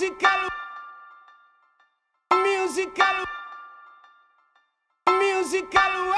musical musical musical